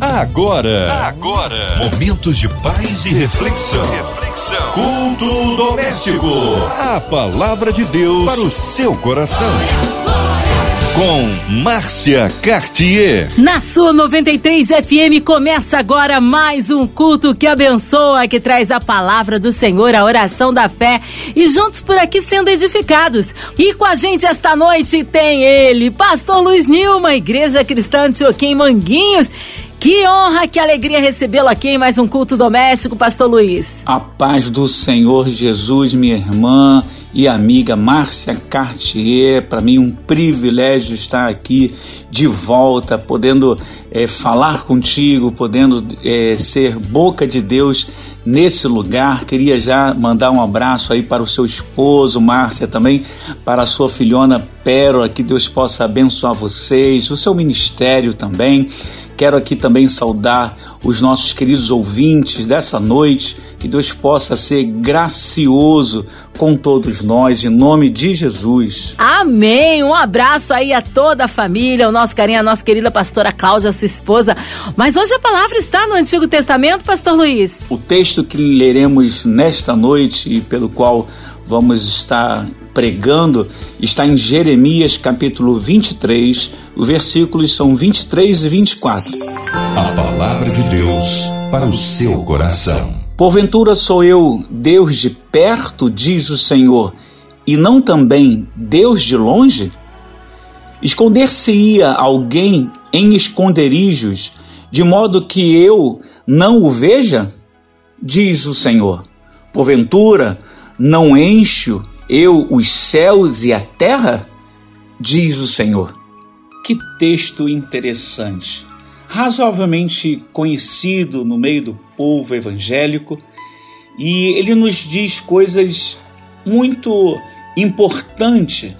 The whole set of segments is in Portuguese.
Agora, agora, momentos de paz e reflexão. reflexão. Culto doméstico. A palavra de Deus para o seu coração. Com Márcia Cartier. Na sua 93 FM começa agora mais um culto que abençoa, que traz a palavra do Senhor, a oração da fé e juntos por aqui sendo edificados. E com a gente esta noite tem ele, Pastor Luiz Nilma, Igreja Cristã Antioquim Manguinhos. Que honra, que alegria recebê-lo aqui em mais um culto doméstico, Pastor Luiz. A paz do Senhor Jesus, minha irmã e amiga Márcia Cartier. Para mim, um privilégio estar aqui de volta, podendo é, falar contigo, podendo é, ser boca de Deus nesse lugar. Queria já mandar um abraço aí para o seu esposo, Márcia, também para a sua filhona Pérola, que Deus possa abençoar vocês, o seu ministério também. Quero aqui também saudar os nossos queridos ouvintes dessa noite, que Deus possa ser gracioso com todos nós, em nome de Jesus. Amém! Um abraço aí a toda a família, o nosso carinho, a nossa querida pastora Cláudia, sua esposa. Mas hoje a palavra está no Antigo Testamento, pastor Luiz. O texto que leremos nesta noite e pelo qual vamos estar pregando está em Jeremias capítulo 23, os versículos são 23 e 24. A palavra de Deus para o seu coração. Porventura sou eu Deus de perto, diz o Senhor, e não também Deus de longe? Esconder-se-ia alguém em esconderijos, de modo que eu não o veja? Diz o Senhor. Porventura não encho eu os céus e a terra? Diz o Senhor. Que texto interessante. Razoavelmente conhecido no meio do povo evangélico, e ele nos diz coisas muito importantes.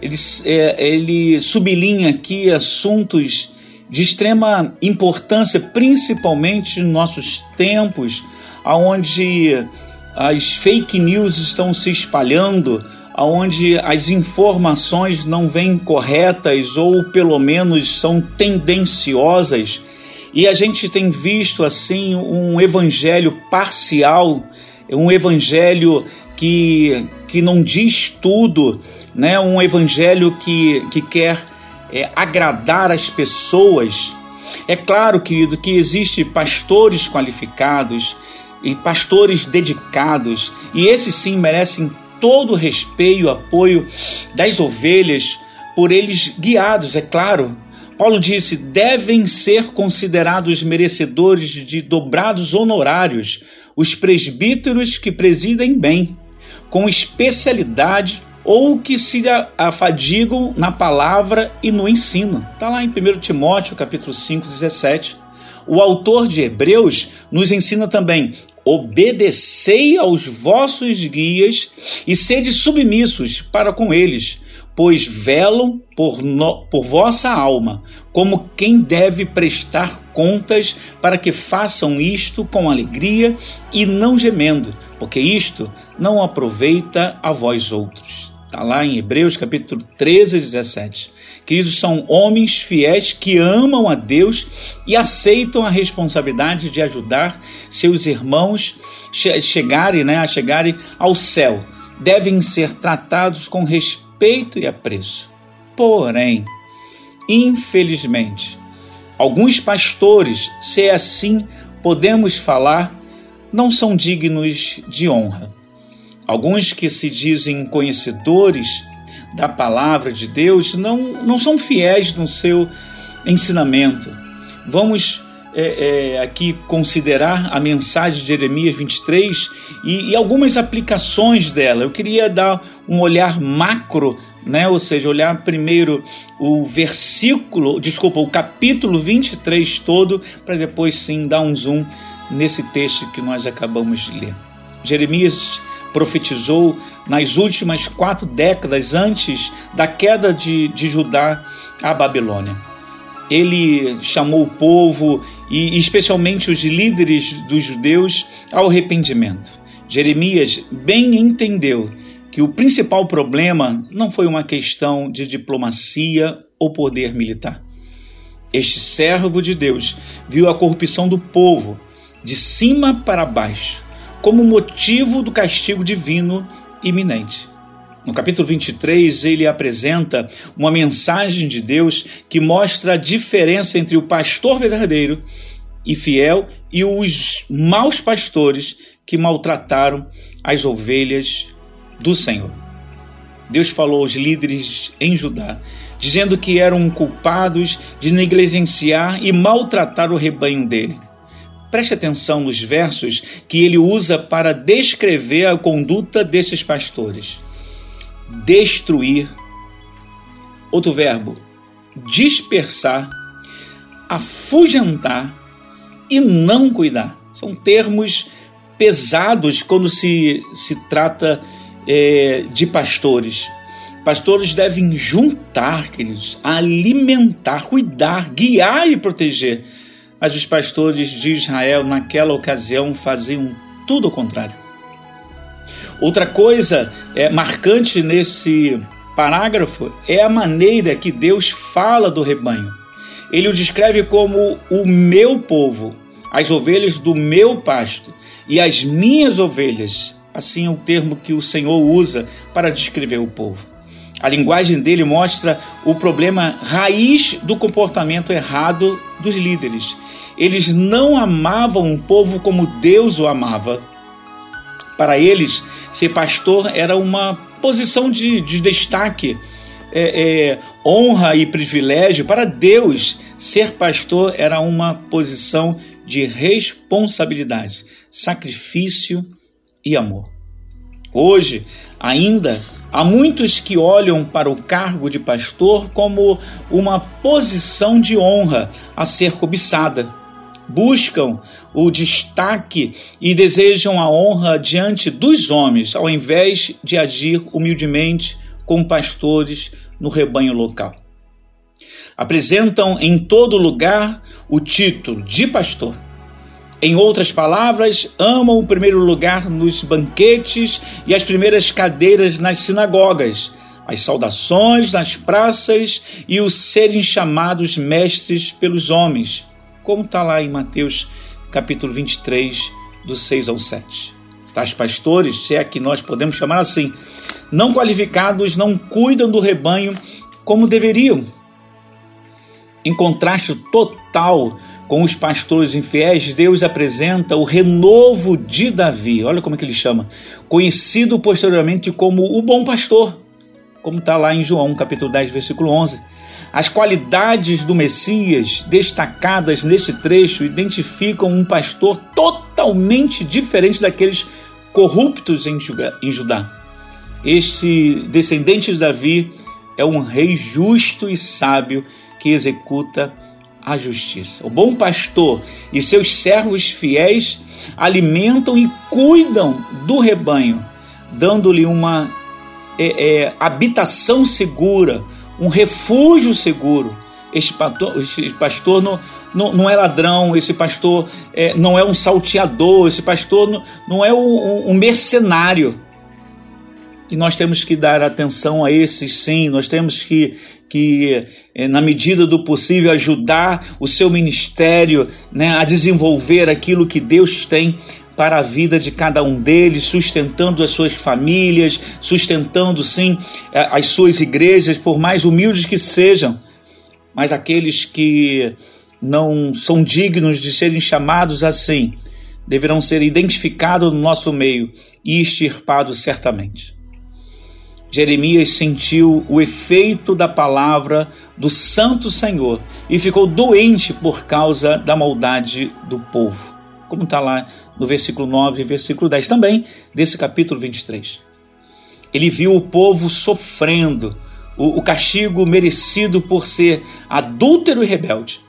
Ele, é, ele sublinha aqui assuntos de extrema importância, principalmente nos nossos tempos, onde as fake news estão se espalhando, onde as informações não vêm corretas ou pelo menos são tendenciosas. E a gente tem visto assim um evangelho parcial, um evangelho que, que não diz tudo, né? um evangelho que, que quer é, agradar as pessoas. É claro, querido, que existem pastores qualificados, e pastores dedicados, e esses sim merecem todo o respeito e apoio das ovelhas, por eles guiados, é claro. Paulo disse: devem ser considerados merecedores de dobrados honorários os presbíteros que presidem bem, com especialidade ou que se afadigam na palavra e no ensino. Está lá em 1 Timóteo, capítulo 5, 17. O autor de Hebreus nos ensina também: obedecei aos vossos guias e sede submissos para com eles, pois velam por, no, por vossa alma, como quem deve prestar contas, para que façam isto com alegria e não gemendo, porque isto não aproveita a vós outros. Está lá em Hebreus capítulo 13, 17. Queridos, são homens fiéis que amam a Deus e aceitam a responsabilidade de ajudar seus irmãos chegarem, né, a chegarem ao céu. Devem ser tratados com respeito e apreço. Porém, infelizmente, alguns pastores, se é assim podemos falar, não são dignos de honra Alguns que se dizem conhecedores da palavra de Deus não, não são fiéis no seu ensinamento. Vamos é, é, aqui considerar a mensagem de Jeremias 23 e, e, algumas aplicações dela. Eu queria dar um olhar macro, né? ou seja, olhar primeiro o versículo, desculpa, o capítulo 23 todo, para depois sim dar um zoom nesse texto que nós acabamos de ler. Jeremias profetizou nas últimas quatro décadas antes da queda de, de Judá à Babilônia. Ele chamou o povo e especialmente os líderes dos judeus ao arrependimento. Jeremias bem entendeu que o principal problema não foi uma questão de diplomacia ou poder militar. Este servo de Deus viu a corrupção do povo de cima para baixo, como motivo do castigo divino iminente. No capítulo 23, ele apresenta uma mensagem de Deus que mostra a diferença entre o pastor verdadeiro e fiel e os maus pastores que maltrataram as ovelhas do Senhor. Deus falou aos líderes em Judá, dizendo que eram culpados de negligenciar e maltratar o rebanho dele. Preste atenção nos versos que ele usa para descrever a conduta desses pastores: destruir, outro verbo, dispersar, afugentar e não cuidar. São termos pesados quando se, se trata é, de pastores. Pastores devem juntar, queridos, alimentar, cuidar, guiar e proteger. Mas os pastores de Israel, naquela ocasião, faziam tudo o contrário. Outra coisa é, marcante nesse parágrafo é a maneira que Deus fala do rebanho. Ele o descreve como o meu povo, as ovelhas do meu pasto e as minhas ovelhas. Assim é o termo que o Senhor usa para descrever o povo. A linguagem dele mostra o problema raiz do comportamento errado dos líderes. Eles não amavam o povo como Deus o amava. Para eles, ser pastor era uma posição de, de destaque, é, é, honra e privilégio. Para Deus, ser pastor era uma posição de responsabilidade, sacrifício e amor. Hoje, ainda, há muitos que olham para o cargo de pastor como uma posição de honra a ser cobiçada. Buscam o destaque e desejam a honra diante dos homens, ao invés de agir humildemente como pastores no rebanho local. Apresentam em todo lugar o título de pastor em outras palavras, amam o primeiro lugar nos banquetes e as primeiras cadeiras nas sinagogas, as saudações nas praças e os serem chamados mestres pelos homens, como está lá em Mateus capítulo 23, do 6 ao 7. Tais pastores, se é que nós podemos chamar assim, não qualificados, não cuidam do rebanho como deveriam. Em contraste total com os pastores infiéis, Deus apresenta o renovo de Davi. Olha como é que ele chama. Conhecido posteriormente como o bom pastor, como está lá em João, capítulo 10, versículo 11. As qualidades do Messias destacadas neste trecho identificam um pastor totalmente diferente daqueles corruptos em Judá. Este descendente de Davi é um rei justo e sábio que executa a justiça. O bom pastor e seus servos fiéis alimentam e cuidam do rebanho, dando-lhe uma é, é, habitação segura, um refúgio seguro. Este pastor, este pastor não, não, não, é ladrão, esse pastor é, não é um salteador, esse pastor não, não é um, um mercenário. E nós temos que dar atenção a esses sim, nós temos que, que eh, na medida do possível, ajudar o seu ministério né, a desenvolver aquilo que Deus tem para a vida de cada um deles, sustentando as suas famílias, sustentando sim as suas igrejas, por mais humildes que sejam. Mas aqueles que não são dignos de serem chamados assim, deverão ser identificados no nosso meio e extirpados certamente. Jeremias sentiu o efeito da palavra do Santo Senhor e ficou doente por causa da maldade do povo. Como está lá no versículo 9 e versículo 10 também desse capítulo 23. Ele viu o povo sofrendo o, o castigo merecido por ser adúltero e rebelde.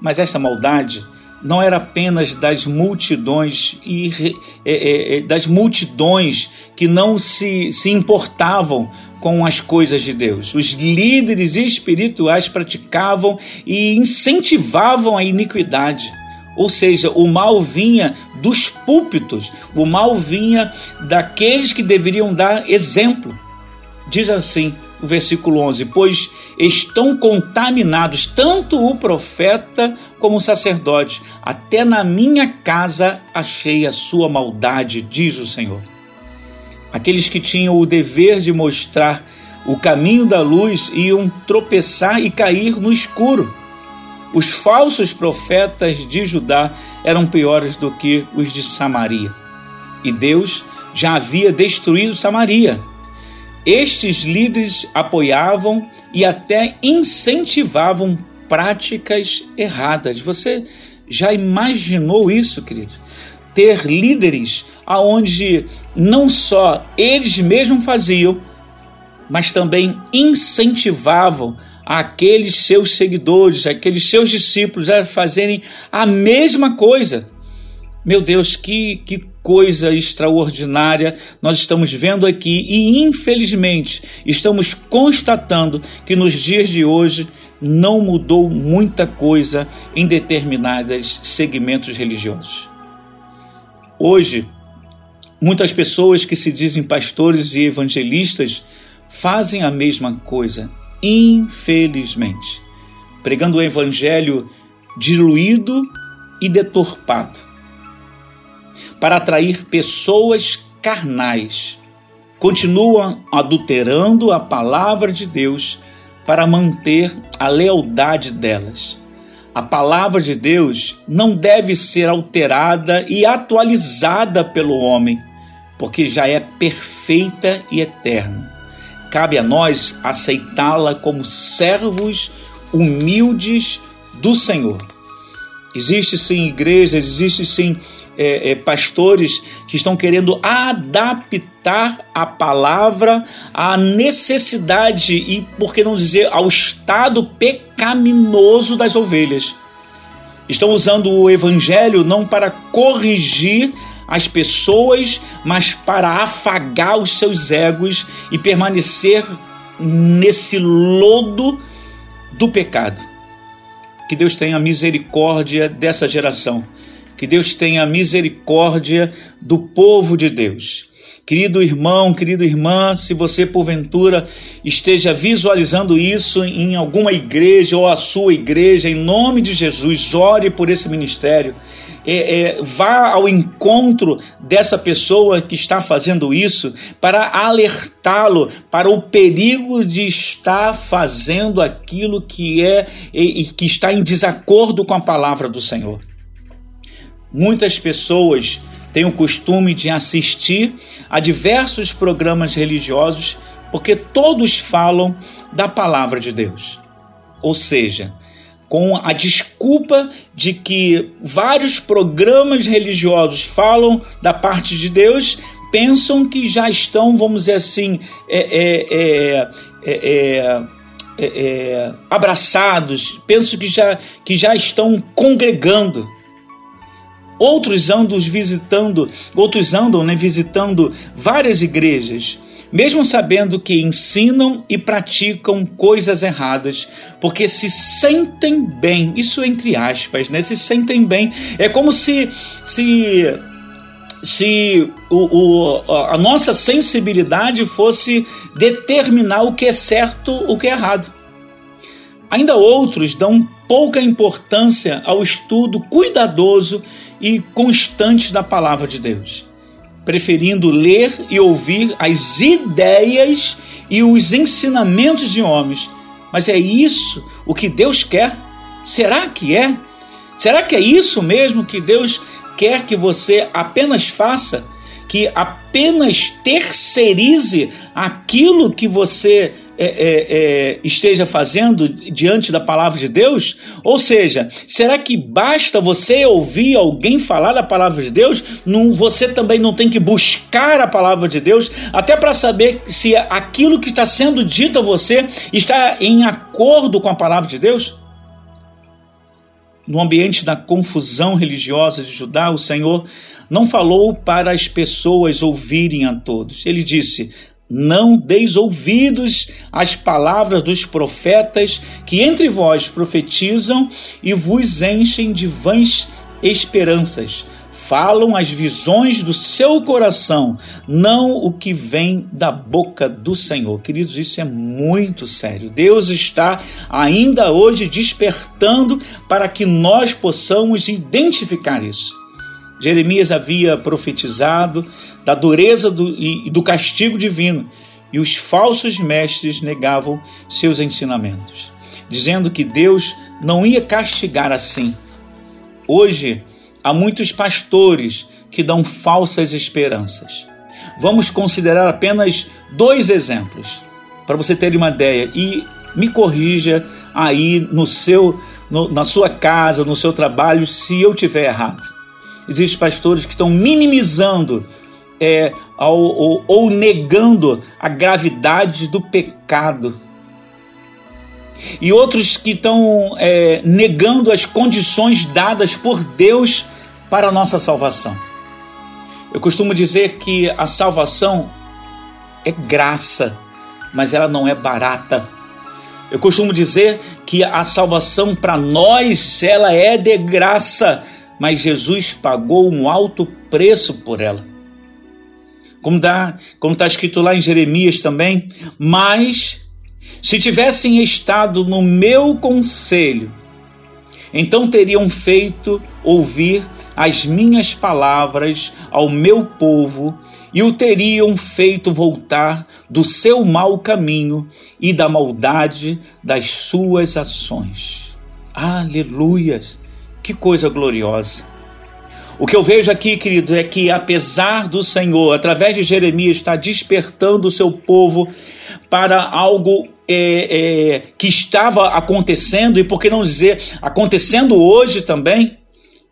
Mas essa maldade não era apenas das multidões e é, é, é, das multidões que não se, se importavam com as coisas de Deus. Os líderes espirituais praticavam e incentivavam a iniquidade. Ou seja, o mal vinha dos púlpitos, o mal vinha daqueles que deveriam dar exemplo. Diz assim o versículo 11: Pois estão contaminados tanto o profeta como o sacerdote, até na minha casa achei a sua maldade, diz o Senhor. Aqueles que tinham o dever de mostrar o caminho da luz iam tropeçar e cair no escuro. Os falsos profetas de Judá eram piores do que os de Samaria. E Deus já havia destruído Samaria. Estes líderes apoiavam e até incentivavam práticas erradas. Você já imaginou isso, querido? Ter líderes aonde não só eles mesmos faziam, mas também incentivavam aqueles seus seguidores, aqueles seus discípulos a fazerem a mesma coisa. Meu Deus, que, que coisa extraordinária nós estamos vendo aqui e, infelizmente, estamos constatando que nos dias de hoje não mudou muita coisa em determinados segmentos religiosos. Hoje, muitas pessoas que se dizem pastores e evangelistas fazem a mesma coisa, infelizmente, pregando o evangelho diluído e deturpado para atrair pessoas carnais. Continuam adulterando a palavra de Deus para manter a lealdade delas. A palavra de Deus não deve ser alterada e atualizada pelo homem, porque já é perfeita e eterna. Cabe a nós aceitá-la como servos humildes do Senhor. Existe sim igrejas, existe sim é, é, pastores que estão querendo adaptar a palavra à necessidade e, por que não dizer, ao estado pecaminoso das ovelhas. Estão usando o evangelho não para corrigir as pessoas, mas para afagar os seus egos e permanecer nesse lodo do pecado. Que Deus tenha misericórdia dessa geração que Deus tenha misericórdia do povo de Deus. Querido irmão, querida irmã, se você porventura esteja visualizando isso em alguma igreja ou a sua igreja, em nome de Jesus, ore por esse ministério. É, é, vá ao encontro dessa pessoa que está fazendo isso para alertá-lo para o perigo de estar fazendo aquilo que é e, e que está em desacordo com a palavra do Senhor. Muitas pessoas têm o costume de assistir a diversos programas religiosos porque todos falam da palavra de Deus. Ou seja, com a desculpa de que vários programas religiosos falam da parte de Deus, pensam que já estão, vamos dizer assim, é, é, é, é abraçados, pensam que já, que já estão congregando. Outros andam visitando, outros andam né, visitando várias igrejas, mesmo sabendo que ensinam e praticam coisas erradas, porque se sentem bem, isso entre aspas, né? Se sentem bem. É como se se se o, o, a nossa sensibilidade fosse determinar o que é certo, o que é errado. Ainda outros dão pouca importância ao estudo cuidadoso e constante da palavra de Deus, preferindo ler e ouvir as ideias e os ensinamentos de homens. Mas é isso o que Deus quer? Será que é? Será que é isso mesmo que Deus quer que você apenas faça? Que apenas terceirize aquilo que você é, é, é, esteja fazendo diante da palavra de Deus? Ou seja, será que basta você ouvir alguém falar da palavra de Deus? Não, você também não tem que buscar a palavra de Deus, até para saber se aquilo que está sendo dito a você está em acordo com a palavra de Deus? No ambiente da confusão religiosa de Judá, o Senhor não falou para as pessoas ouvirem a todos. Ele disse: não deis ouvidos às palavras dos profetas que entre vós profetizam e vos enchem de vãs esperanças. falam as visões do seu coração, não o que vem da boca do Senhor. Queridos, isso é muito sério. Deus está ainda hoje despertando para que nós possamos identificar isso. Jeremias havia profetizado da dureza do, e do castigo divino, e os falsos mestres negavam seus ensinamentos, dizendo que Deus não ia castigar assim. Hoje, há muitos pastores que dão falsas esperanças. Vamos considerar apenas dois exemplos para você ter uma ideia e me corrija aí no seu no, na sua casa, no seu trabalho, se eu tiver errado. Existem pastores que estão minimizando é, ou, ou, ou negando a gravidade do pecado. E outros que estão é, negando as condições dadas por Deus para a nossa salvação. Eu costumo dizer que a salvação é graça, mas ela não é barata. Eu costumo dizer que a salvação para nós ela é de graça, mas Jesus pagou um alto preço por ela. Como está como tá escrito lá em Jeremias também, mas se tivessem estado no meu conselho, então teriam feito ouvir as minhas palavras ao meu povo e o teriam feito voltar do seu mau caminho e da maldade das suas ações. Aleluias! Que coisa gloriosa! O que eu vejo aqui, querido, é que apesar do Senhor, através de Jeremias, estar despertando o seu povo para algo é, é, que estava acontecendo, e por que não dizer acontecendo hoje também,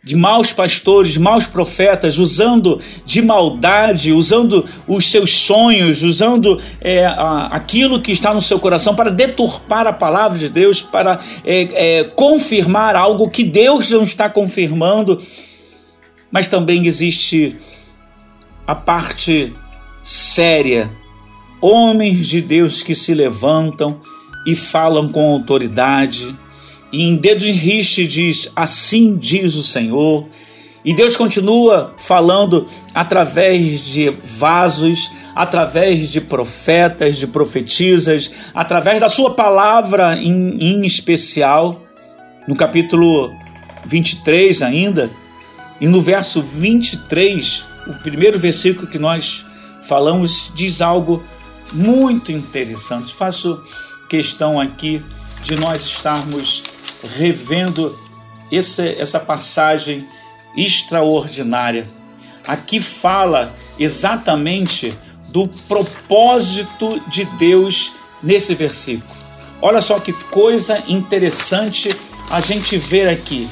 de maus pastores, maus profetas, usando de maldade, usando os seus sonhos, usando é, aquilo que está no seu coração para deturpar a palavra de Deus, para é, é, confirmar algo que Deus não está confirmando. Mas também existe a parte séria, homens de Deus que se levantam e falam com autoridade e em dedo em riste diz: Assim diz o Senhor. E Deus continua falando através de vasos, através de profetas, de profetisas, através da sua palavra em, em especial, no capítulo 23 ainda, e no verso 23, o primeiro versículo que nós falamos diz algo muito interessante. Faço questão aqui de nós estarmos revendo essa, essa passagem extraordinária. Aqui fala exatamente do propósito de Deus nesse versículo. Olha só que coisa interessante a gente ver aqui.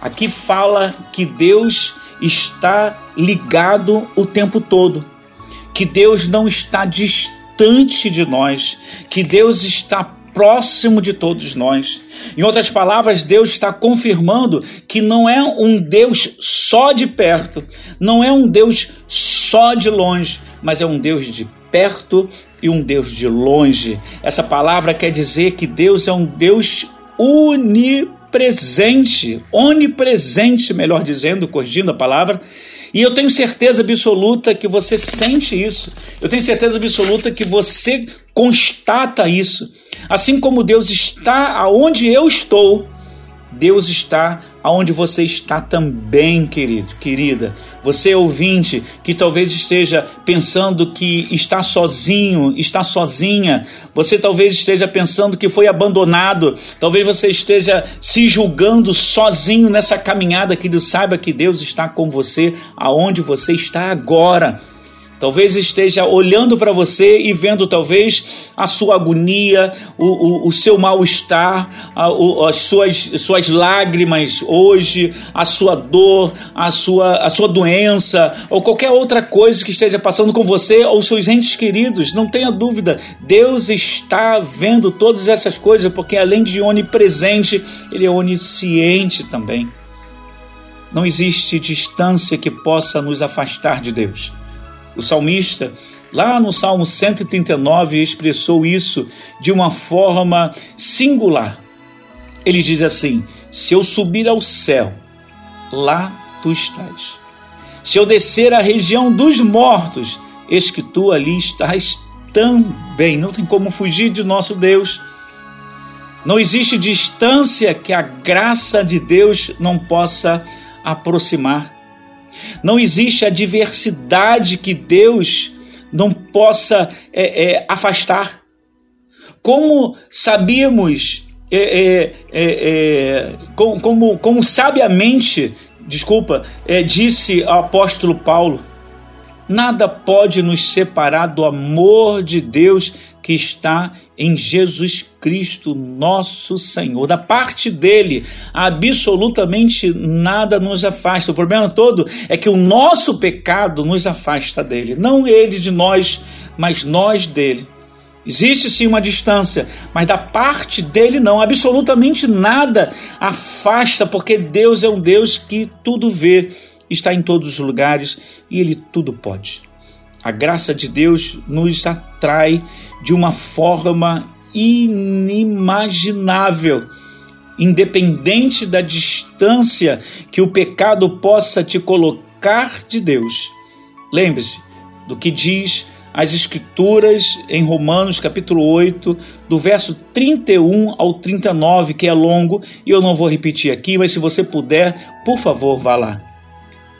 Aqui fala que Deus está ligado o tempo todo, que Deus não está distante de nós, que Deus está próximo de todos nós. Em outras palavras, Deus está confirmando que não é um Deus só de perto, não é um Deus só de longe, mas é um Deus de perto e um Deus de longe. Essa palavra quer dizer que Deus é um Deus onipresente, onipresente, melhor dizendo, corrigindo a palavra. E eu tenho certeza absoluta que você sente isso. Eu tenho certeza absoluta que você constata isso. Assim como Deus está aonde eu estou, Deus está aonde você está também, querido, querida. Você ouvinte que talvez esteja pensando que está sozinho, está sozinha. Você talvez esteja pensando que foi abandonado. Talvez você esteja se julgando sozinho nessa caminhada. Que saiba que Deus está com você aonde você está agora. Talvez esteja olhando para você e vendo talvez a sua agonia, o, o, o seu mal-estar, as suas, suas lágrimas hoje, a sua dor, a sua, a sua doença, ou qualquer outra coisa que esteja passando com você ou seus entes queridos. Não tenha dúvida, Deus está vendo todas essas coisas, porque além de onipresente, Ele é onisciente também. Não existe distância que possa nos afastar de Deus. O salmista, lá no Salmo 139, expressou isso de uma forma singular. Ele diz assim: Se eu subir ao céu, lá tu estás. Se eu descer à região dos mortos, eis que tu ali estás também. Não tem como fugir de nosso Deus. Não existe distância que a graça de Deus não possa aproximar. Não existe a diversidade que Deus não possa é, é, afastar. Como sabíamos, é, é, é, é como, como, como, sabiamente, desculpa, disse o apóstolo Paulo, nada pode nos separar do amor de Deus que está em Jesus Cristo, nosso Senhor. Da parte dele, absolutamente nada nos afasta. O problema todo é que o nosso pecado nos afasta dele, não ele de nós, mas nós dele. Existe sim uma distância, mas da parte dele não, absolutamente nada afasta, porque Deus é um Deus que tudo vê, está em todos os lugares e ele tudo pode. A graça de Deus nos atrai de uma forma inimaginável, independente da distância que o pecado possa te colocar de Deus. Lembre-se do que diz as Escrituras em Romanos capítulo 8, do verso 31 ao 39, que é longo, e eu não vou repetir aqui, mas se você puder, por favor, vá lá.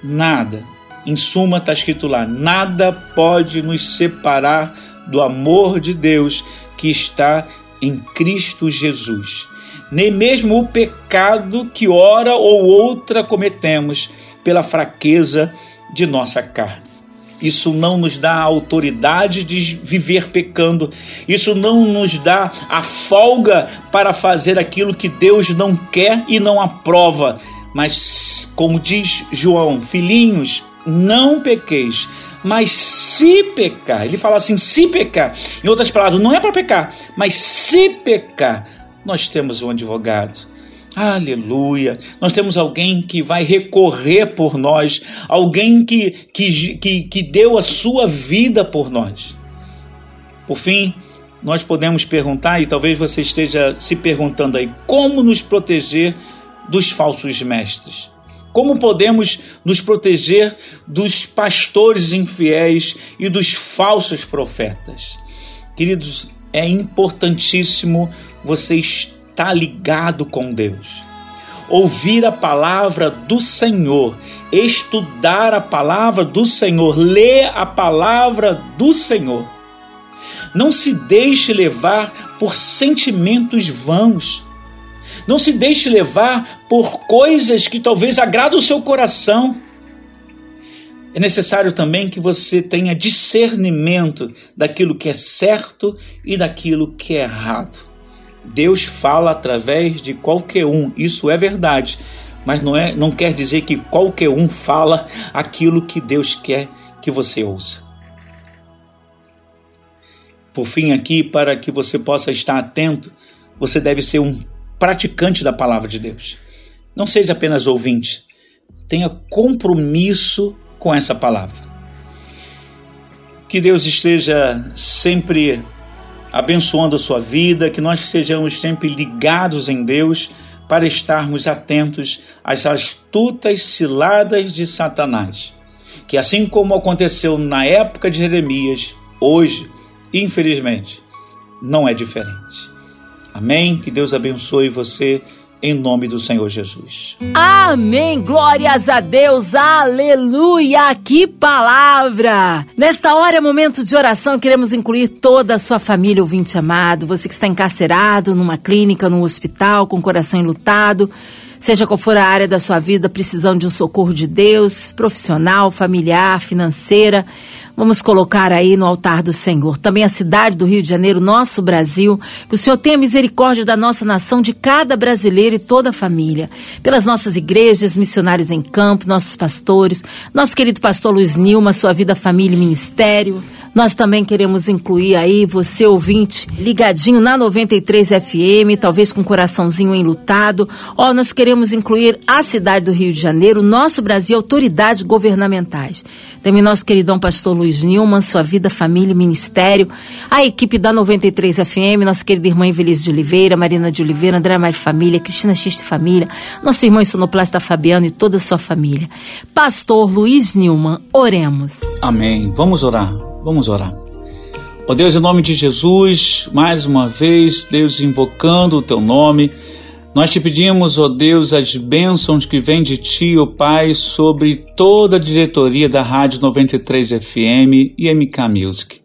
Nada, em suma está escrito lá, nada pode nos separar do amor de Deus que está em Cristo Jesus. Nem mesmo o pecado que ora ou outra cometemos pela fraqueza de nossa carne. Isso não nos dá a autoridade de viver pecando. Isso não nos dá a folga para fazer aquilo que Deus não quer e não aprova. Mas, como diz João, filhinhos, não pequeis. Mas se pecar, ele fala assim: se pecar, em outras palavras, não é para pecar, mas se pecar, nós temos um advogado. Aleluia! Nós temos alguém que vai recorrer por nós, alguém que, que, que, que deu a sua vida por nós. Por fim, nós podemos perguntar, e talvez você esteja se perguntando aí, como nos proteger dos falsos mestres? Como podemos nos proteger dos pastores infiéis e dos falsos profetas? Queridos, é importantíssimo você estar ligado com Deus. Ouvir a palavra do Senhor, estudar a palavra do Senhor, ler a palavra do Senhor. Não se deixe levar por sentimentos vãos não se deixe levar por coisas que talvez agradam o seu coração. É necessário também que você tenha discernimento daquilo que é certo e daquilo que é errado. Deus fala através de qualquer um, isso é verdade, mas não, é, não quer dizer que qualquer um fala aquilo que Deus quer que você ouça. Por fim, aqui, para que você possa estar atento, você deve ser um praticante da palavra de Deus. Não seja apenas ouvinte, tenha compromisso com essa palavra. Que Deus esteja sempre abençoando a sua vida, que nós estejamos sempre ligados em Deus para estarmos atentos às astutas ciladas de Satanás. Que assim como aconteceu na época de Jeremias, hoje, infelizmente, não é diferente. Amém? Que Deus abençoe você em nome do Senhor Jesus. Amém. Glórias a Deus. Aleluia. Que palavra. Nesta hora é momento de oração. Queremos incluir toda a sua família, ouvinte amado. Você que está encarcerado numa clínica, num hospital, com o coração enlutado. Seja qual for a área da sua vida, precisando de um socorro de Deus, profissional, familiar, financeira. Vamos colocar aí no altar do Senhor. Também a cidade do Rio de Janeiro, nosso Brasil. Que o Senhor tenha misericórdia da nossa nação, de cada brasileiro e toda a família. Pelas nossas igrejas, missionários em campo, nossos pastores, nosso querido pastor Luiz Nilma, sua vida, família e ministério. Nós também queremos incluir aí você, ouvinte, ligadinho na 93 FM, talvez com um coraçãozinho enlutado. Ó, nós queremos incluir a cidade do Rio de Janeiro, nosso Brasil, autoridades governamentais. Também nosso queridão pastor Luiz Nilman, sua vida, família, ministério, a equipe da 93 FM, nossa querida irmã Evelise de Oliveira, Marina de Oliveira, André Mari Família, Cristina Xiste Família, nosso irmão Sonoplasta Fabiano e toda a sua família. Pastor Luiz Nilman, oremos. Amém. Vamos orar. Vamos orar. Ó oh Deus, em nome de Jesus, mais uma vez, Deus invocando o teu nome, nós te pedimos, ó oh Deus, as bênçãos que vêm de ti, ó oh Pai, sobre toda a diretoria da Rádio 93 FM e MK Music.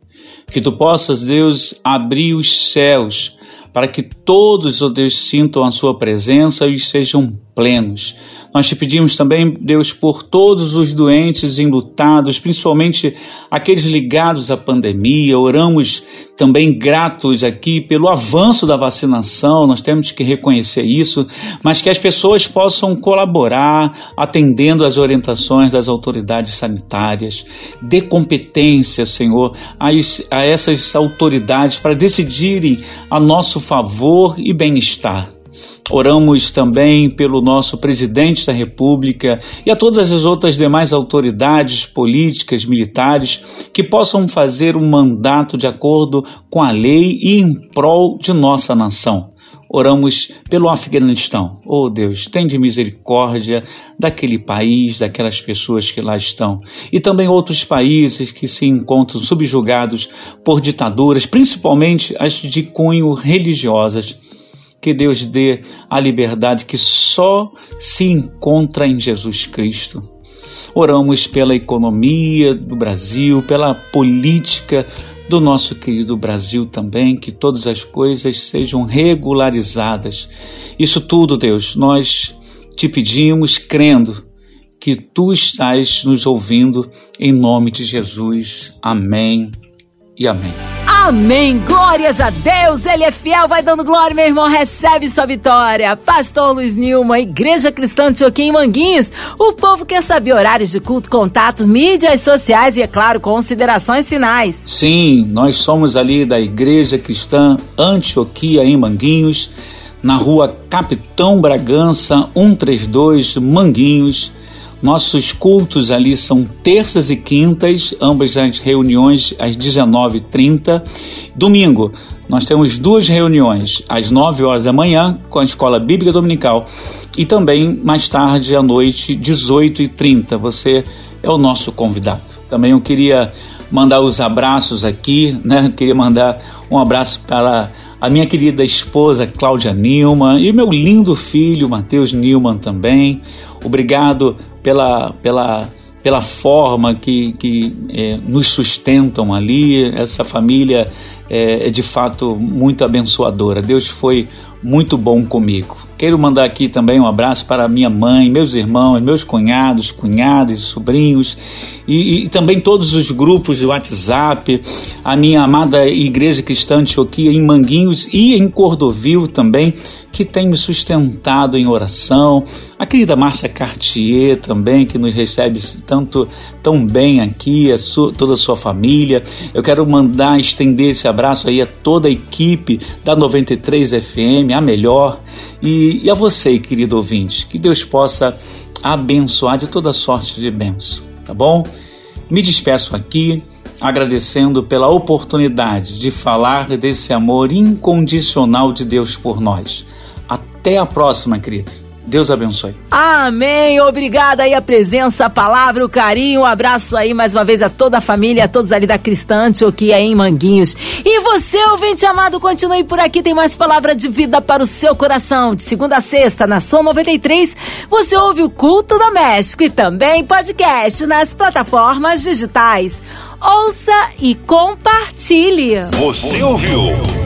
Que tu possas, Deus, abrir os céus para que todos, ó Deus, sintam a sua presença e sejam plenos. Nós te pedimos também, Deus, por todos os doentes enlutados, principalmente aqueles ligados à pandemia. Oramos também gratos aqui pelo avanço da vacinação, nós temos que reconhecer isso, mas que as pessoas possam colaborar atendendo às orientações das autoridades sanitárias. Dê competência, Senhor, a, a essas autoridades para decidirem a nosso favor e bem-estar. Oramos também pelo nosso presidente da República e a todas as outras demais autoridades políticas, militares, que possam fazer um mandato de acordo com a lei e em prol de nossa nação. Oramos pelo Afeganistão. Oh Deus, tem de misericórdia daquele país, daquelas pessoas que lá estão. E também outros países que se encontram subjugados por ditaduras, principalmente as de cunho religiosas que Deus dê a liberdade que só se encontra em Jesus Cristo. Oramos pela economia do Brasil, pela política do nosso querido Brasil também, que todas as coisas sejam regularizadas. Isso tudo, Deus, nós te pedimos crendo que tu estás nos ouvindo em nome de Jesus. Amém e amém. Amém. Glórias a Deus. Ele é fiel. Vai dando glória, meu irmão. Recebe sua vitória. Pastor Luiz Nilma, Igreja Cristã de Choquim Manguinhos. O povo quer saber horários de culto, contatos, mídias sociais e, é claro, considerações finais. Sim, nós somos ali da Igreja Cristã Antioquia em Manguinhos, na rua Capitão Bragança, 132, Manguinhos. Nossos cultos ali são terças e quintas, ambas as reuniões às 19h30. Domingo, nós temos duas reuniões, às 9 horas da manhã, com a Escola Bíblica Dominical, e também mais tarde à noite, 18h30. Você é o nosso convidado. Também eu queria mandar os abraços aqui, né? Eu queria mandar um abraço para a minha querida esposa Cláudia Nilman e meu lindo filho Matheus Nilman também. Obrigado pela, pela, pela forma que, que é, nos sustentam ali. Essa família é, é de fato muito abençoadora. Deus foi muito bom comigo. Quero mandar aqui também um abraço para minha mãe, meus irmãos, meus cunhados, cunhadas, sobrinhos e, e, também todos os grupos de WhatsApp, a minha amada Igreja Cristã Antioquia em Manguinhos e em Cordovil também, que tem me sustentado em oração. A querida Márcia Cartier também, que nos recebe tanto tão bem aqui, a sua, toda a sua família. Eu quero mandar, estender esse abraço aí a toda a equipe da 93 FM, a melhor. E, e a você, querido ouvinte, que Deus possa abençoar de toda sorte de bênção, tá bom? Me despeço aqui agradecendo pela oportunidade de falar desse amor incondicional de Deus por nós. Até a próxima, querido. Deus abençoe. Amém. Obrigada aí a presença, a palavra, o carinho. Um abraço aí mais uma vez a toda a família, a todos ali da Cristante, aqui aí em Manguinhos. E você, ouvinte amado, continue por aqui. Tem mais palavra de vida para o seu coração. De segunda a sexta, na Som 93, você ouve o Culto Doméstico e também podcast nas plataformas digitais. Ouça e compartilhe. Você ouviu?